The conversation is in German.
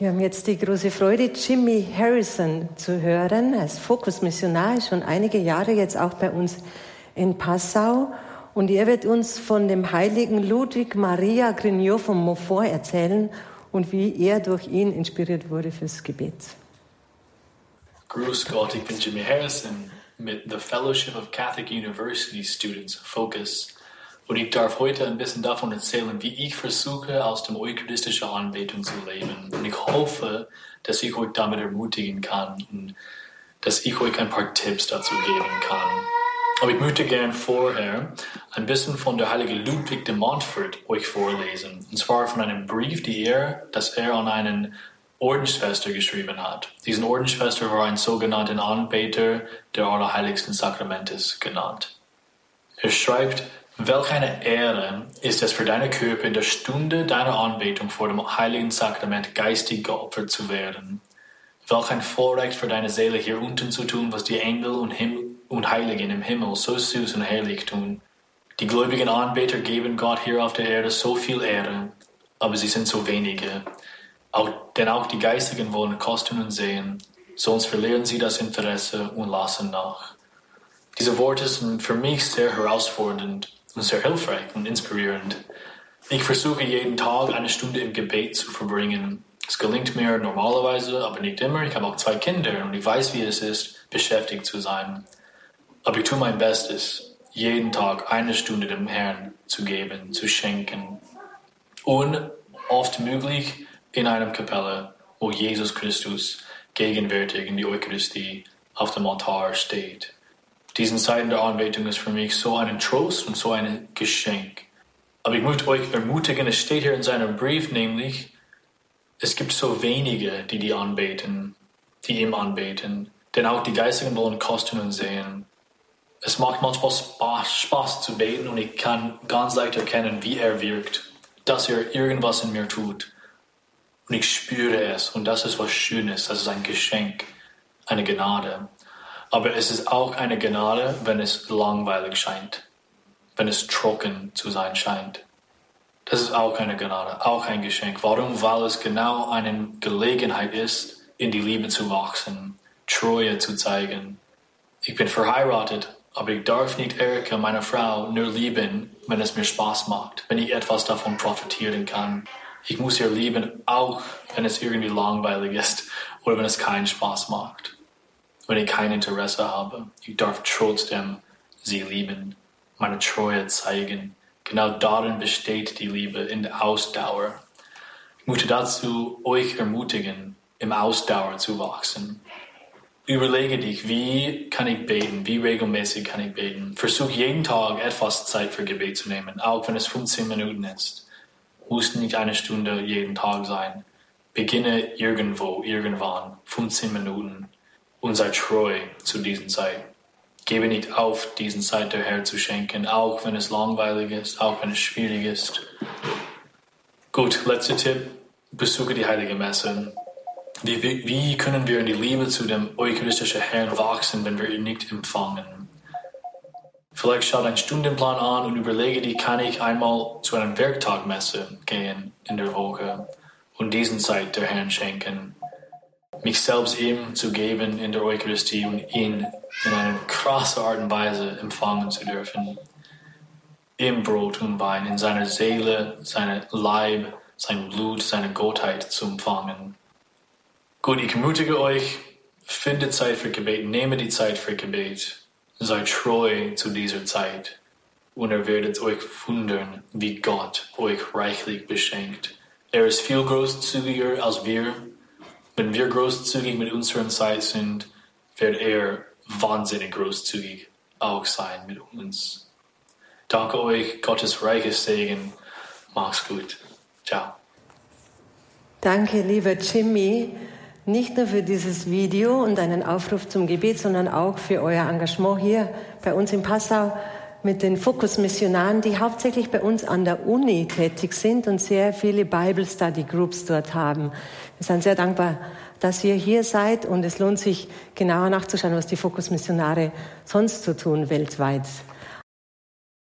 Wir haben jetzt die große Freude, Jimmy Harrison zu hören. Er ist Fokusmissionar, schon einige Jahre jetzt auch bei uns in Passau. Und er wird uns von dem heiligen Ludwig Maria Grignot von Montfort erzählen und wie er durch ihn inspiriert wurde fürs Gebet. Grüß Gott, ich bin Jimmy Harrison mit The Fellowship of Catholic University Students, Focus. Und ich darf heute ein bisschen davon erzählen, wie ich versuche, aus dem eucharistischen Anbetung zu leben. Und ich hoffe, dass ich euch damit ermutigen kann und dass ich euch ein paar Tipps dazu geben kann. Aber ich möchte gern vorher ein bisschen von der heilige Ludwig de Montfort euch vorlesen. Und zwar von einem Brief, die er, das er an einen Ordensschwester geschrieben hat. Diesen Ordensschwester war ein sogenannter Anbeter der Allerheiligsten Sakramentes genannt. Er schreibt, Welch eine Ehre ist es für deine Körper in der Stunde deiner Anbetung vor dem heiligen Sakrament geistig geopfert zu werden. Welch ein Vorrecht für deine Seele hier unten zu tun, was die Engel und, Himmel und Heiligen im Himmel so süß und herrlich tun. Die gläubigen Anbeter geben Gott hier auf der Erde so viel Ehre, aber sie sind so wenige. Auch, denn auch die Geistigen wollen kosten und sehen, sonst verlieren sie das Interesse und lassen nach. Diese Worte sind für mich sehr herausfordernd sehr hilfreich und inspirierend. Ich versuche jeden Tag eine Stunde im Gebet zu verbringen. Es gelingt mir normalerweise, aber nicht immer. Ich habe auch zwei Kinder und ich weiß, wie es ist, beschäftigt zu sein. Aber ich tue mein Bestes, jeden Tag eine Stunde dem Herrn zu geben, zu schenken. Und oft möglich in einem Kapelle, wo Jesus Christus gegenwärtig in die Eucharistie auf dem Altar steht diesen Zeiten der Anbetung ist für mich so ein Trost und so ein Geschenk. Aber ich möchte euch ermutigen, es steht hier in seinem Brief nämlich, es gibt so wenige, die die anbeten, die ihm anbeten, denn auch die Geistigen wollen kosten und sehen. Es macht manchmal Spaß, Spaß zu beten und ich kann ganz leicht erkennen, wie er wirkt, dass er irgendwas in mir tut. Und ich spüre es und das ist was Schönes, das ist ein Geschenk, eine Gnade. Aber es ist auch eine Gnade, wenn es langweilig scheint, wenn es trocken zu sein scheint. Das ist auch eine Gnade, auch ein Geschenk. Warum? Weil es genau eine Gelegenheit ist, in die Liebe zu wachsen, Treue zu zeigen. Ich bin verheiratet, aber ich darf nicht Erika, meine Frau, nur lieben, wenn es mir Spaß macht, wenn ich etwas davon profitieren kann. Ich muss ihr lieben, auch wenn es irgendwie langweilig ist oder wenn es keinen Spaß macht wenn ich kein Interesse habe. Ich darf trotzdem sie lieben, meine Treue zeigen. Genau darin besteht die Liebe in der Ausdauer. Ich möchte dazu euch ermutigen, im Ausdauer zu wachsen. Überlege dich, wie kann ich beten, wie regelmäßig kann ich beten. Versuch jeden Tag etwas Zeit für Gebet zu nehmen, auch wenn es 15 Minuten ist. Muss nicht eine Stunde jeden Tag sein. Beginne irgendwo, irgendwann, 15 Minuten und sei treu zu diesen Zeit. Gebe nicht auf, diesen Zeit der Herr zu schenken, auch wenn es langweilig ist, auch wenn es schwierig ist. Gut, letzter Tipp. Besuche die Heilige Messe. Wie, wie, wie können wir in die Liebe zu dem eucharistischen Herrn wachsen, wenn wir ihn nicht empfangen? Vielleicht schau deinen Stundenplan an und überlege dir, kann ich einmal zu einem Werktagmesse gehen in der Woche und diesen Zeit der Herrn schenken mich selbst ihm zu geben in der Eucharistie und ihn in einer krassen Art und Weise empfangen zu dürfen. Im Brot und Wein, in seiner Seele, seinem Leib, sein Blut, seine Gottheit zu empfangen. Gut, ich ermutige euch, finde Zeit für Gebet, nehme die Zeit für Gebet, sei treu zu dieser Zeit und ihr werdet euch wundern, wie Gott euch reichlich beschenkt. Er ist viel großzügiger als wir wenn wir großzügig mit unserer Zeit sind, wird er wahnsinnig großzügig auch sein mit uns. Danke euch, Gottes reiches Segen. Mach's gut. Ciao. Danke, lieber Jimmy, nicht nur für dieses Video und einen Aufruf zum Gebet, sondern auch für euer Engagement hier bei uns in Passau mit den Fokusmissionaren, die hauptsächlich bei uns an der Uni tätig sind und sehr viele Bible Study Groups dort haben. Wir sind sehr dankbar, dass ihr hier seid und es lohnt sich genauer nachzuschauen, was die Fokusmissionare sonst so tun weltweit.